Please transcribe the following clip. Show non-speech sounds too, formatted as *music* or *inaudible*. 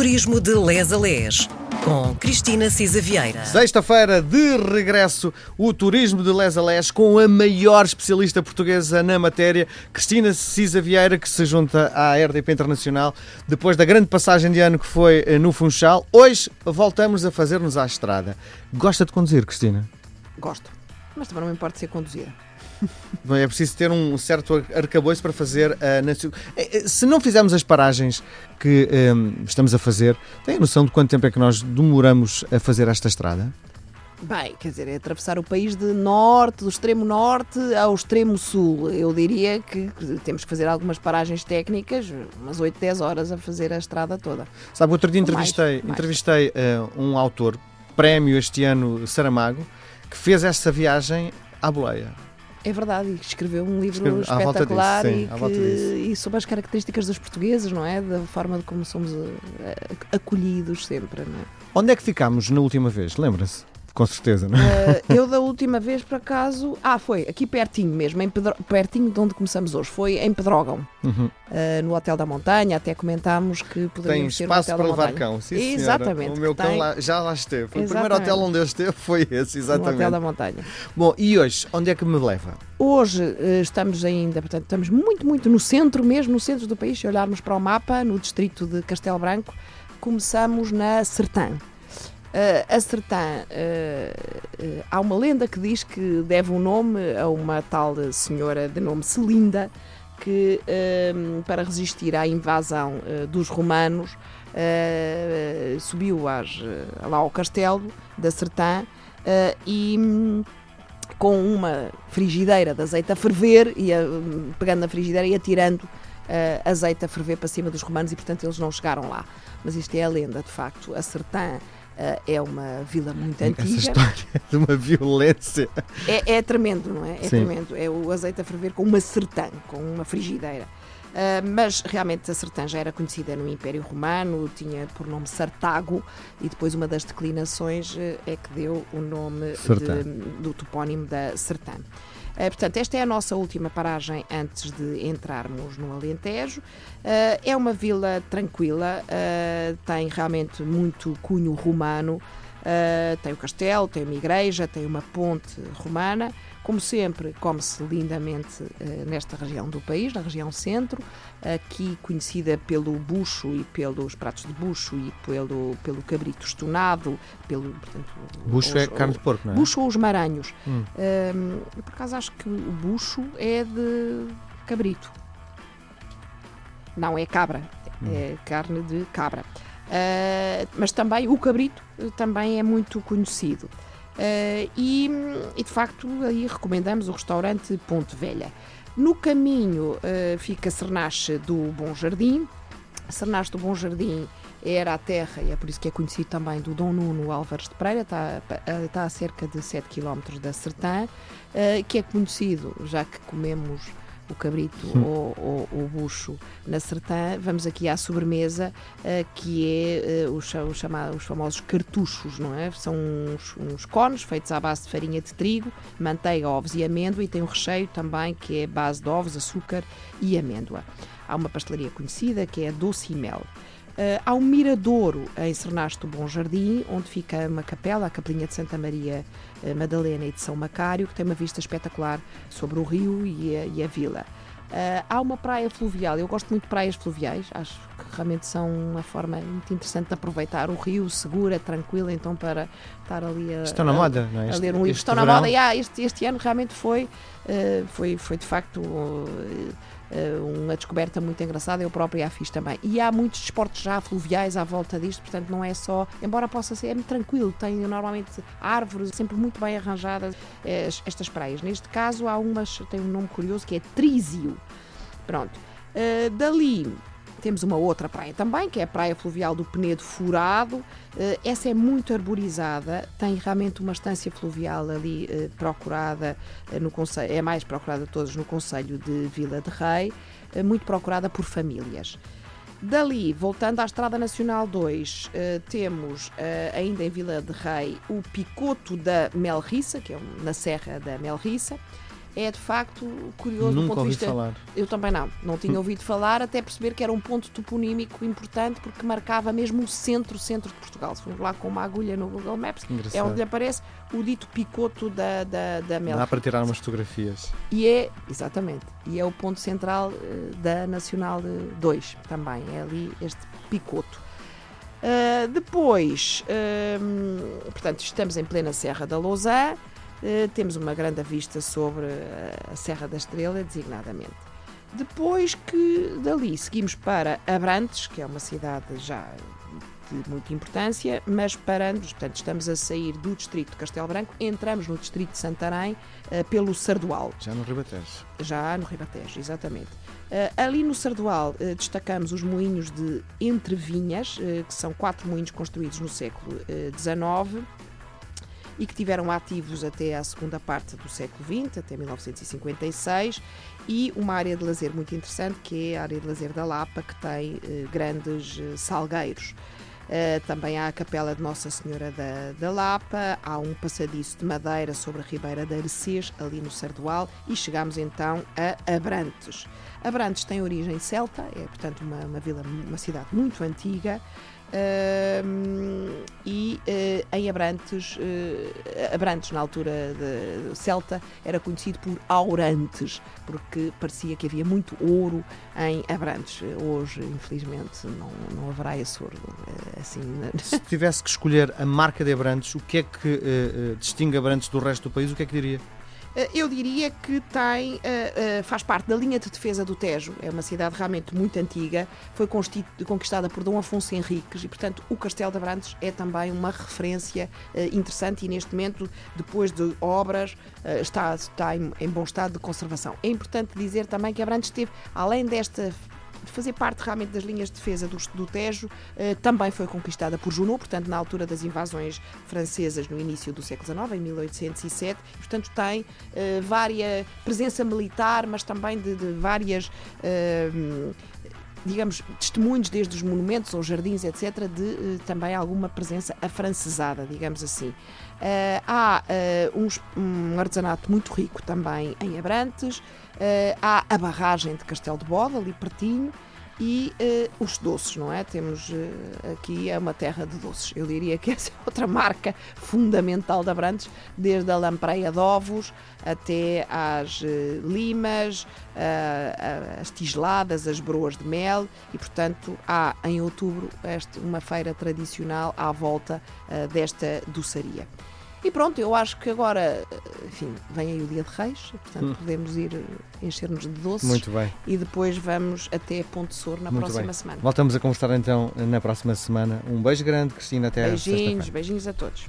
Turismo de Les a Les, com Cristina Cisa Vieira. Sexta-feira, de regresso, o turismo de Les a Les com a maior especialista portuguesa na matéria, Cristina Cisa Vieira, que se junta à RDP Internacional depois da grande passagem de ano que foi eh, no Funchal. Hoje voltamos a fazer-nos à estrada. Gosta de conduzir, Cristina? Gosto. Mas também não me importa ser conduzida. Bom, é preciso ter um certo arcabouço para fazer a nacio- Eh, eh, Se não fizermos as paragens que eh, estamos a fazer, tem a noção de quanto tempo é que nós demoramos a fazer esta estrada? Bem, quer dizer, é atravessar o país de norte, do extremo norte ao extremo sul. Eu diria que temos que fazer algumas paragens técnicas, umas 8, 10 horas a fazer a estrada toda. Sabe, outro dia Ou mais, entrevistei, mais. entrevistei eh, um autor, prémio este ano Saramago, que fez essa viagem à boleia. É verdade, e escreveu um livro Escreve- volta disso, espetacular sim, e, que- e sobre as características dos portugueses, não é? Da forma de como somos eh, acolhidos sempre, não é? Onde é que ficámos na última vez? Lembra-se? Com certeza, não é? Uh, eu da última vez, por acaso. Ah, foi aqui pertinho mesmo, em Pedro- pertinho de onde começamos hoje. Foi em Pedrógão, Uhum. uh, no Hotel da Montanha. Até comentámos que Tem poderíamos ter no espaço Hotel para da levar Montanha. cão. Sim, senhora. Exatamente, O meu cão tem- lá- já lá esteve. O primeiro hotel onde ele esteve *laughs* foi esse, No exatamente. Hotel da Montanha. Bom, e hoje, onde é que me leva? Hoje uh, estamos ainda, portanto, estamos muito, muito no centro mesmo, no centro do país. Se olharmos para o mapa, no distrito de Castelo Branco, começamos na Sertã. Uh, a Sertã, uh, uh, há uma lenda que diz que deve um nome a uma tal senhora de nome Celinda, que para resistir à invasão dos romanos subiu às, lá ao castelo da Sertã e com uma frigideira de azeite a ferver, ia pegando na frigideira e atirando uh, azeite a ferver para cima dos romanos e portanto eles não chegaram lá. Mas isto é a lenda, de facto. A Sertã é uma vila muito Essa antiga. história de uma violência. É, é tremendo, não é? É Sim. tremendo. É o azeite a ferver com uma sertã, com uma frigideira. Ah, mas realmente a sertã já era conhecida no Império Romano, tinha por nome Sartago e depois uma das declinações eh, é que deu o nome de- do topónimo da sertã. Ah, portanto, esta é a nossa última paragem antes de entrarmos no Alentejo. Ah, é uma vila tranquila, ah, tem realmente muito cunho romano. Uh, tem o castelo, tem uma igreja, tem uma ponte romana. Como sempre, come-se lindamente uh, nesta região do país, na região centro, aqui conhecida pelo bucho e pelos pratos de bucho e pelo, pelo cabrito estonado, pelo portanto, Bucho os- é carne de porco, não é? Bucho ou os maranhos. Hum. Um, eu, por acaso acho que o bucho é de cabrito. Não é cabra, é carne de cabra. Uh, mas também o cabrito uh, também é muito conhecido. Uh, e, e, de facto aí recomendamos o restaurante Ponte Velha. No caminho uh, fica Cernache do Bom Jardim. Cernache do Bom Jardim era a terra, e é por isso que é conhecido também, do Dom Nuno Álvares de Pereira, está, a- está a cerca de 7 km da Sertã, uh, que é conhecido, já que comemos o cabrito ou, ou o bucho na Sertã, vamos aqui à sobremesa, uh, que é uh, os, os, chama- os famosos cartuchos, não é? São uns, uns cones feitos à base de farinha de trigo, manteiga, ovos e amêndoa, e tem um recheio também que é base de ovos, açúcar e amêndoa. Há uma pastelaria conhecida que é a Doce e Mel. Uh, há um miradouro em Cernaste do Bom Jardim, onde fica uma capela, a Capelinha de Santa Maria uh, Madalena e de São Macário, que tem uma vista espetacular sobre o rio e a, e a vila. Uh, há uma praia fluvial, eu gosto muito de praias fluviais, acho que realmente são uma forma muito interessante de aproveitar o rio, segura, tranquila, então para estar ali a, Estão na moda, não é? a ler um livro. Estão na verão. moda e ah, este, este ano realmente foi, eh, foi, foi de facto eh, eh, uma descoberta muito engraçada. Eu própria a fiz também. E há muitos desportos já fluviais à volta disto, portanto não é só, embora possa ser, é muito tranquilo, tem normalmente árvores sempre muito bem arranjadas eh, estas praias. Neste caso há umas, tem um nome curioso que é Trísio. Pronto. Eh, dali temos uma outra praia também, que é a Praia Fluvial do Penedo Furado. Eh, essa é muito arborizada, tem realmente uma estância fluvial ali eh, procurada, eh, no concelho, é mais procurada de todas no Conselho de Vila de Rei, muito procurada por famílias. Dali, voltando à Estrada Nacional 2, eh, temos ainda em Vila de Rei o Picoto da Melriça, que é na Serra da Melriça. É de facto curioso do Nunca ponto de vista. falar. Eu também não, não tinha ouvido falar, até perceber que era um ponto toponímico importante porque marcava mesmo o centro, centro de Portugal. Se formos lá com uma agulha no Google Maps, é Engraçado. onde lhe aparece o dito picoto da, da, da Mel. Dá para tirar umas fotografias. E é, exatamente, e é o ponto central eh, da Nacional 2 também, é ali este picoto. Ah, depois, hum, portanto, estamos em plena Serra da Lousã, eh, temos uma grande vista sobre a Serra da Estrela, designadamente. Depois que dali seguimos para Abrantes, que é uma cidade já de muita importância, mas parando, portanto, estamos a sair do distrito de Castelo Branco, entramos no distrito de Santarém eh, pelo Sardual Já no Ribatejo. já no Ribatejo, exatamente. Eh, ali no Sardual eh, destacamos os moinhos de Entrevinhas, eh, que são quatro moinhos construídos no século XIX e que tiveram ativos até à segunda parte do século XX, até 1956, e uma área de lazer muito interessante, que é a área de lazer da Lapa, que tem eh, grandes eh, salgueiros. Uh, também há a Capela de Nossa Senhora da, da Lapa, há um passadiço de madeira sobre a Ribeira da Arecês, ali no Sardual, e chegamos então a Abrantes. Abrantes tem origem celta, é portanto uma, uma vila, uma cidade muito antiga. Uh, e uh, em Abrantes, uh, Abrantes na altura de, Celta era conhecido por Aurantes, porque parecia que havia muito ouro em Abrantes. Hoje, infelizmente, não, não haverá esse ouro assim. *laughs* Se tivesse que escolher a marca de Abrantes, o que é que eh, eh, distingue Abrantes do resto do país? O que é que diria? Eh, Eu diria que tem, uh, uh, faz parte da linha de defesa do Tejo, é uma cidade realmente muito antiga, foi conquistada por Dom Afonso Henriques e, portanto, o Castelo de Abrantes é também uma referência interessante e, neste momento, depois de obras, está, está em, em bom estado de conservação. É importante dizer também que Abrantes teve, além desta de fazer parte realmente das linhas de defesa do, do Tejo, eh, também foi conquistada por Junot, portanto, na altura das invasões francesas no início do século XIX, em 1807, e, portanto, tem eh, várias presença militar, mas também de, de várias. Eh, digamos, testemunhos desde os monumentos ou jardins, etc., de também alguma presença afrancesada, digamos assim. Uh, há uh, uns, um artesanato muito rico também em Abrantes, há a barragem de Castelo de Bode, ali pertinho, e os doces, não é? Temos aqui é uma terra de doces. Eu diria que *laughs* essa é outra marca fundamental de Abrantes, desde a lampreia de ovos até às limas, as tigeladas, as broas de mel, e portanto há em outubro este, uma feira tradicional à volta desta doçaria. E pronto, eu acho que agora, enfim, vem aí o dia de Reis, portanto hum. podemos ir encher-nos de doces. Muito bem. E depois vamos até Ponte Sor na Muito próxima bem. semana. Voltamos a conversar então na próxima semana. Um beijo grande, Cristina, até Beijinhos, beijinhos a todos.